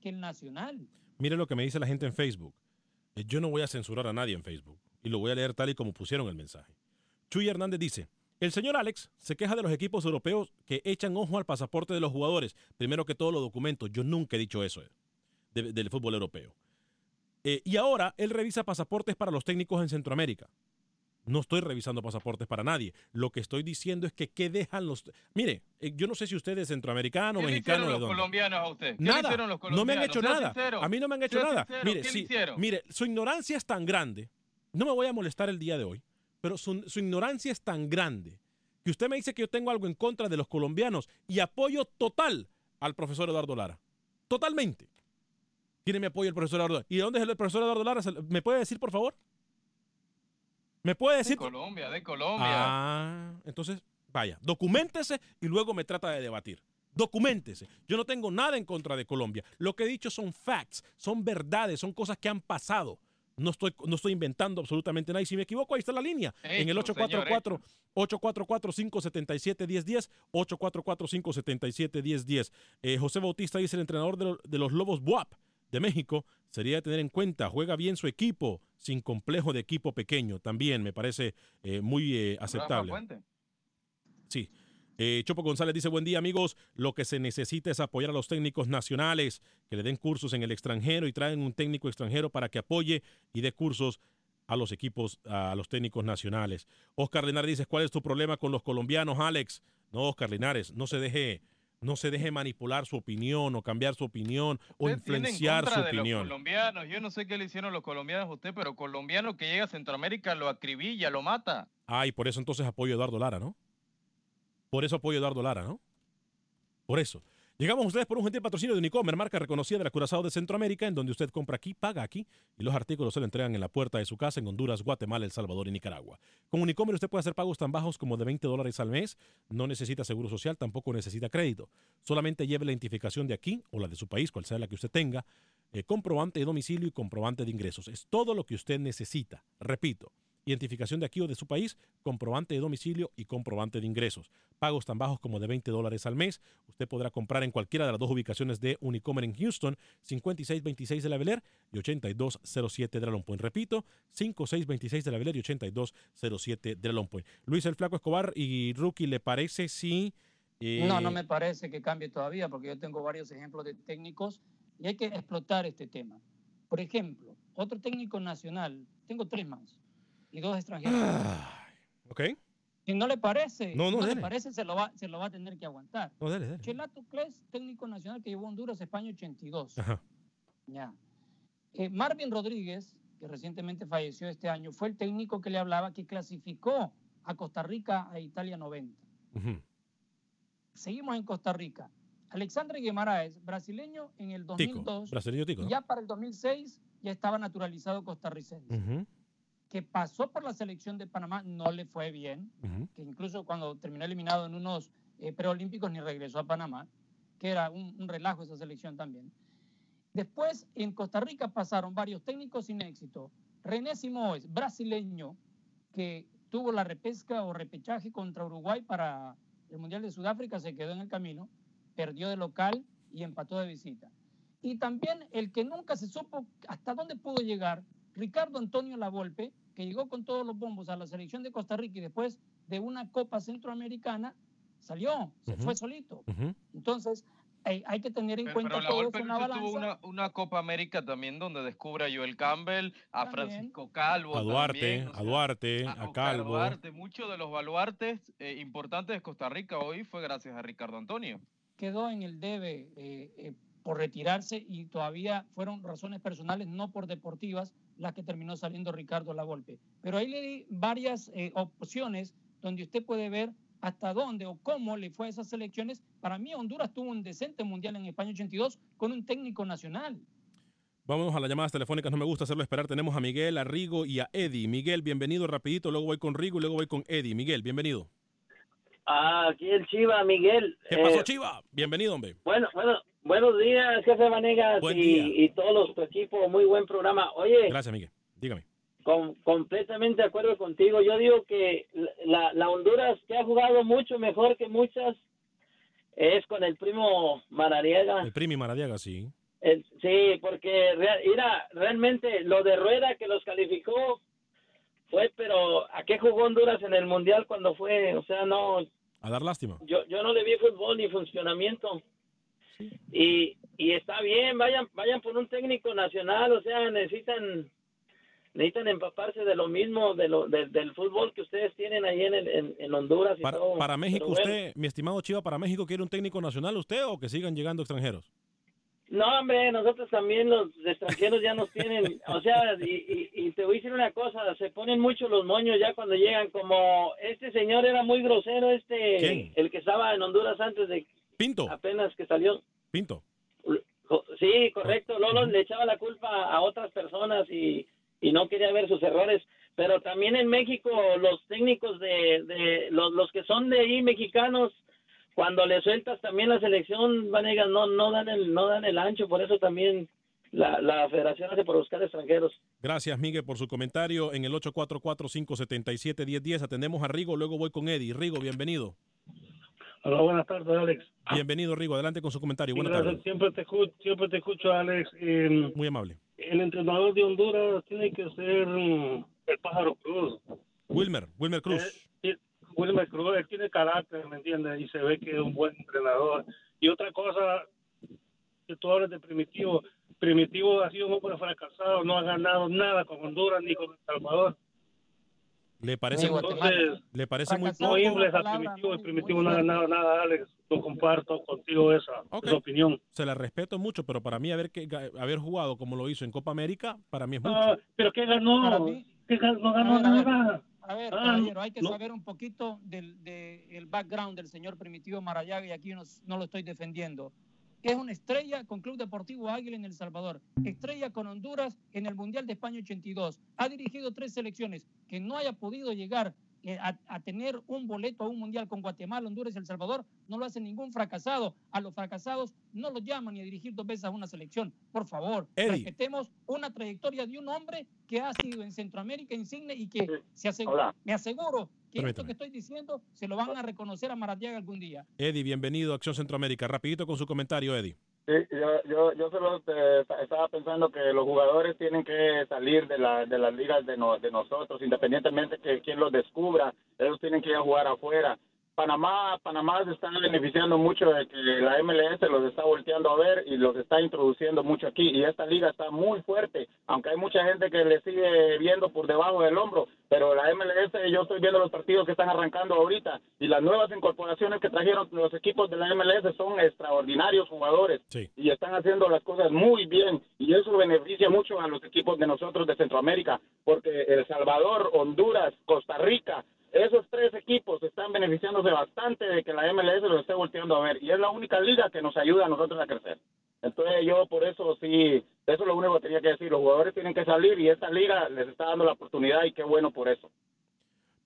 el nacional. Mire lo que me dice la gente en Facebook. Eh, Yo no voy a censurar a nadie en Facebook y lo voy a leer tal y como pusieron el mensaje. Chuy Hernández dice, el señor Alex se queja de los equipos europeos que echan ojo al pasaporte de los jugadores. Primero que todo los documentos. Yo nunca he dicho eso eh, de- del fútbol europeo. Eh, y ahora él revisa pasaportes para los técnicos en Centroamérica. No estoy revisando pasaportes para nadie. Lo que estoy diciendo es que qué dejan los... Mire, eh, yo no sé si usted es centroamericano, ¿Qué mexicano, hicieron de los dónde. colombianos a usted? ¿Qué Nada. hicieron los no me han colombianos? hecho Sea nada. sincero, a mí no me han hecho sea nada. sincero, Mire, ¿qué hicieron? mire, su ignorancia es tan grande. No me voy a molestar el día de hoy, pero su, su ignorancia es tan grande que usted me dice que yo tengo algo en contra de los colombianos y apoyo total al profesor Eduardo Lara. Totalmente. Tiene mi apoyo el profesor Eduardo Lara. ¿Y de dónde es el profesor Eduardo Lara? ¿Se- ¿Me puede decir, por favor? ¿Me puede De decir? Colombia, de Colombia. Ah, entonces, vaya, documentese y luego me trata de debatir. Documentese. Yo no tengo nada en contra de Colombia. Lo que he dicho son facts, son verdades, son cosas que han pasado. No estoy, no estoy inventando absolutamente nada. Y si me equivoco, ahí está la línea. en el Hecho, señor, 844 844-577-1010, 844-577-1010. Eh, José Bautista dice, el entrenador de, lo- de los Lobos BUAP de México sería de tener en cuenta, juega bien su equipo, sin complejo de equipo pequeño. También me parece eh, muy eh, aceptable. Sí. Eh, Chopo González dice, buen día amigos, lo que se necesita es apoyar a los técnicos nacionales, que le den cursos en el extranjero y traen un técnico extranjero para que apoye y dé cursos a los equipos, a los técnicos nacionales. Oscar Linares dice, ¿cuál es tu problema con los colombianos, Alex? No, Oscar Linares, no se deje, no se deje manipular su opinión o cambiar su opinión o tiene en influenciar su de los opinión. colombianos. Yo no sé qué le hicieron los colombianos a usted, pero colombiano que llega a Centroamérica lo acribilla, lo mata. Ah, y por eso entonces apoyo a Eduardo Lara, ¿no? Por eso apoyo a Eduardo Lara, ¿no? Por eso. Llegamos a ustedes por un gentil patrocinio de Unicomer, marca reconocida de la Curazao de Centroamérica, en donde usted compra aquí, paga aquí y los artículos se le entregan en la puerta de su casa en Honduras, Guatemala, El Salvador y Nicaragua. Con Unicomer usted puede hacer pagos tan bajos como de 20 dólares al mes, no necesita seguro social, tampoco necesita crédito. Solamente lleve la identificación de aquí o la de su país, cual sea la que usted tenga, eh, comprobante de domicilio y comprobante de ingresos. Es todo lo que usted necesita. Repito, identificación de aquí o de su país, comprobante de domicilio y comprobante de ingresos. Pagos tan bajos como de 20 dólares al mes. Usted podrá comprar en cualquiera de las dos ubicaciones de Unicomer en Houston, 5626 de la Bel Air y 8207 de la Long Point. Repito, 5626 de la Bel Air y 8207 de la Long Point. Luis el Flaco Escobar y Rookie, ¿le parece si... eh, No, no me parece que cambie todavía, porque yo tengo varios ejemplos de técnicos y hay que explotar este tema. Por ejemplo, otro técnico nacional, tengo tres más y dos extranjeros. Ok. Si no le parece, No, no, si le dele. parece se lo, va, se lo va a tener que aguantar. No, dele, dele. Chelato Cles, técnico nacional que llevó a Honduras a España 82. Ajá. Ya. Eh, Marvin Rodríguez, que recientemente falleció este año, fue el técnico que le hablaba que clasificó a Costa Rica a Italia 90. Ujú. Seguimos en Costa Rica. Alexandre Guimaraes, brasileño en el Tico, 2002. brasileño tico, y ¿no? ya para el 2006 ya estaba naturalizado costarricense. Ujú, Que pasó por la selección de Panamá, no le fue bien. Que incluso cuando terminó eliminado en unos eh, preolímpicos ni regresó a Panamá. Que era un, un relajo esa selección también. Después en Costa Rica pasaron varios técnicos sin éxito. René Simoes, brasileño, que tuvo la repesca o repechaje contra Uruguay para el Mundial de Sudáfrica, se quedó en el camino, perdió de local y empató de visita. Y también el que nunca se supo hasta dónde pudo llegar, Ricardo Antonio Lavolpe, que llegó con todos los bombos a la selección de Costa Rica y después de una Copa Centroamericana salió, se fue solito. Entonces, hay, hay que tener en Pero, cuenta pero la todo Volpe eso en la Lucho tuvo balanza. una, una Copa América también donde descubre a Joel Campbell, a También. Francisco Calvo. A Duarte, también, o a Duarte, a Calvo. Duarte. Muchos de los baluartes eh, importantes de Costa Rica hoy fue gracias a Ricardo Antonio. quedó en el debe eh, eh, por retirarse y todavía fueron razones personales, no por deportivas, las que terminó saliendo Ricardo Lavolpe. Pero ahí le di varias eh, opciones donde usted puede ver hasta dónde o cómo le fue a esas selecciones. Para mí Honduras tuvo un decente mundial en España 82 con un técnico nacional. Vámonos a las llamadas telefónicas, no me gusta hacerlo esperar. Tenemos a Miguel, a Rigo y a Eddie. Miguel, bienvenido rapidito, luego voy con Rigo y luego voy con Eddie. Miguel, bienvenido. Ah, aquí el Chiva, Miguel. ¿Qué pasó, Eh, Chiva? Bienvenido, hombre. Bueno, bueno, buenos días, jefe Vanegas Buen y, y todos los tu equipo. Muy buen programa. Oye, Gracias, Miguel. Dígame. con- completamente de acuerdo contigo. Yo digo que la, la Honduras que ha jugado mucho mejor que muchas es con el primo Marariega. El Primi Maradiaga, sí. El- sí, porque realmente lo de Rueda que los calificó fue, pero ¿a qué jugó Honduras en el Mundial cuando fue? O sea, no, A dar lástima. yo, yo no le vi fútbol ni funcionamiento. Y, y está bien, vayan vayan por un técnico nacional, o sea, necesitan necesitan empaparse de lo mismo, de lo, de- del fútbol que ustedes tienen ahí en, el- en, en Honduras. Y Para, todo. para México, bueno. usted, mi estimado Chiva, para México, ¿quiere un técnico nacional usted o que sigan llegando extranjeros? No, hombre, nosotros también los extranjeros ya nos tienen, o sea, y, y- y te voy a decir una cosa, se ponen mucho los moños ya cuando llegan, como este señor era muy grosero, este, ¿Quién? el que estaba en Honduras antes de Pinto. apenas que salió. Pinto. Sí, correcto. Lolo le echaba la culpa a otras personas y, y no quería ver sus errores. Pero también en México los técnicos de, de los, los que son de ahí mexicanos, cuando le sueltas también la selección, Vanegas, no no dan el no dan el ancho. Por eso también la, la federación hace por buscar extranjeros. Gracias, Miguel, por su comentario. En el 844-577-1010 atendemos a Rigo, luego voy con Eddie. Rigo, bienvenido. Hola, buenas tardes, Alex. Bienvenido, Rigo. Adelante con su comentario. Sí, Buenas tardes. Siempre te, escucho, siempre te escucho, Alex. Eh, Muy amable. el entrenador de Honduras tiene que ser mm, el pájaro Cruz. Wilmer, Wilmer Cruz. Eh, Wilmer Cruz, él tiene carácter, ¿me entiendes? Y se ve que es un buen entrenador. Y otra cosa, que tú hablas de Primitivo. Primitivo ha sido un hombre fracasado, no ha ganado nada con Honduras ni con El Salvador. ¿Le parece, muy- Entonces, ¿le parece muy no poco? infles a Primitivo, el Primitivo no ha ganado nada, Alex. No comparto contigo esa, Ok. esa opinión. Se la respeto mucho, pero para mí haber, que, haber jugado como lo hizo en Copa América, para mí es mucho. Ah, pero ¿qué ganó? ¿Qué ganó? No ganó A ver, a ver. nada. A ver, Ah, caballero, hay que no. saber un poquito del de, el background del señor Primitivo Marayaga y aquí no, no lo estoy defendiendo. Es una estrella con Club Deportivo Águila en El Salvador, estrella con Honduras en el Mundial de España 82. Ha dirigido tres selecciones que no haya podido llegar eh, a, a tener un boleto a un Mundial con Guatemala, Honduras y El Salvador. No lo hace ningún fracasado. A los fracasados no los llaman ni a dirigir dos veces a una selección. Por favor, Eddie. respetemos una trayectoria de un hombre que ha sido en Centroamérica insigne y que se asegura, me aseguro que esto Permítame. que estoy diciendo se lo van a reconocer a Maradiaga algún día. Eddie, bienvenido a Acción Centroamérica. Rapidito con su comentario, Eddie. Sí, yo, yo, yo solo eh, estaba pensando que los jugadores tienen que salir de, la, de las ligas de, no- de nosotros, independientemente que quien los descubra, ellos tienen que ir a jugar afuera. Panamá, Panamá se está beneficiando mucho de que la MLS los está volteando a ver y los está introduciendo mucho aquí. Y esta liga está muy fuerte, aunque hay mucha gente que le sigue viendo por debajo del hombro. Pero la MLS, yo estoy viendo los partidos que están arrancando ahorita y las nuevas incorporaciones que trajeron los equipos de la MLS son extraordinarios jugadores Sí. y están haciendo las cosas muy bien y eso beneficia mucho a los equipos de nosotros de Centroamérica porque El Salvador, Honduras, Costa Rica, esos tres equipos están beneficiándose bastante de que la MLS los esté volteando a ver y es la única liga que nos ayuda a nosotros a crecer. Entonces yo por eso sí, eso es lo único que tenía que decir, los jugadores tienen que salir y esta liga les está dando la oportunidad y qué bueno por eso.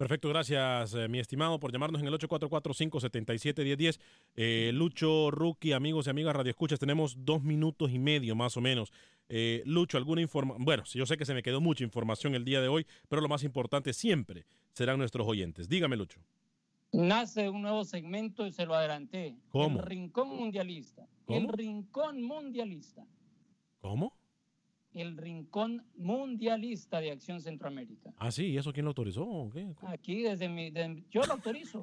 Perfecto, gracias, eh, mi estimado, por llamarnos en el 844-577-1010. Eh, Lucho, Rookie, amigos y amigas Radio Escuchas, tenemos dos minutos y medio más o menos. Eh, Lucho, alguna información. Bueno, yo sé que se me quedó mucha información el día de hoy, pero lo más importante siempre serán nuestros oyentes. Dígame, Lucho. Nace un nuevo segmento y se lo adelanté. ¿Cómo? El Rincón Mundialista. El Rincón Mundialista. ¿Cómo? El Rincón Mundialista de Acción Centroamérica. Ah, sí, ¿y eso quién lo autorizó? o qué? Aquí desde mi... de- yo lo autorizo.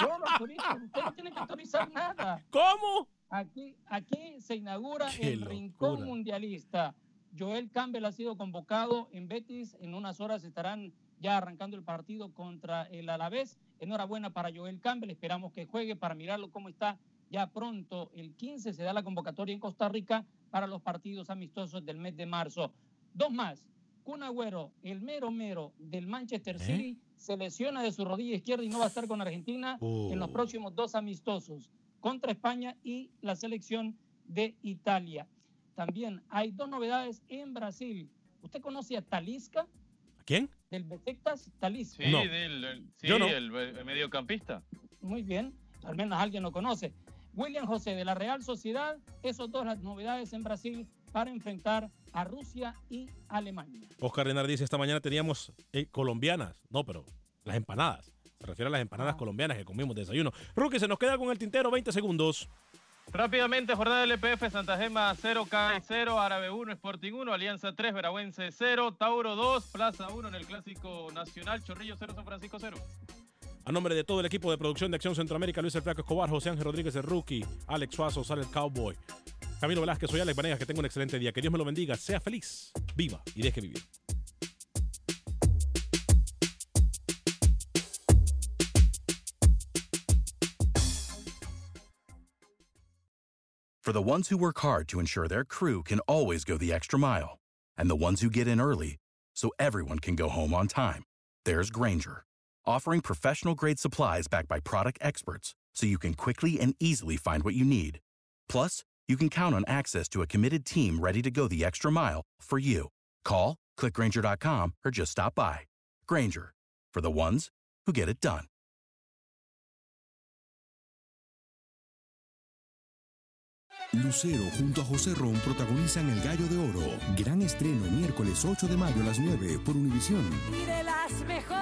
Yo lo autorizo. Usted no tiene que autorizar nada. ¿Cómo? Aquí, aquí se inaugura Qué el Rincón Mundialista. Joel Campbell ha sido convocado en Betis. En unas horas estarán ya arrancando el partido contra el Alavés. Enhorabuena para Joel Campbell. Esperamos que juegue para mirarlo cómo está ya pronto. El 15 se da la convocatoria en Costa Rica para los partidos amistosos del mes de marzo. Dos más. Kun Agüero, el mero mero del Manchester City, se lesiona de su rodilla izquierda y no va a estar con Argentina en los Oh. próximos dos amistosos contra España y la selección de Italia. También hay dos novedades en Brasil. ¿Usted conoce a Talisca ¿Quién? del Besiktas? Talisca. Sí, del, el- sí, Yo no. el, el mediocampista. Muy bien, al menos alguien lo conoce. William José de la Real Sociedad, esos dos las novedades en Brasil para enfrentar a Rusia y Alemania. Oscar Renar dice, esta mañana teníamos eh, colombianas. No, pero las empanadas. Se refiere a las empanadas colombianas que comimos de desayuno. Rookie, se nos queda con el tintero 20 segundos. Rápidamente, jornada del LPF, Santa Gema 0, CAE 0, Árabe 1, Sporting 1, Alianza 3, Veragüense 0, Tauro 2, Plaza 1 en el Clásico Nacional, Chorrillo 0, San Francisco 0. A nombre de todo el equipo de producción de Acción Centroamérica, Luis El Flaco Escobar, José Ángel Rodríguez el Rookie, Alex Suazo, sale el Cowboy. Camilo Velázquez, soy Alex Vanegas, que tenga un excelente día. Que Dios me lo bendiga, sea feliz, viva y deje vivir. For the ones who work hard to ensure their crew can always go the extra mile, and the ones who get in early so everyone can go home on time, there's Granger, offering professional grade supplies backed by product experts so you can quickly and easily find what you need. Plus, you can count on access to a committed team ready to go the extra mile for you. Call, clickgranger.com, or just stop by. Granger, for the ones who get it done. Lucero junto a José Ron protagonizan El Gallo de Oro. Gran estreno miércoles 8 de mayo a las 9 por Univisión. Y de las mejores.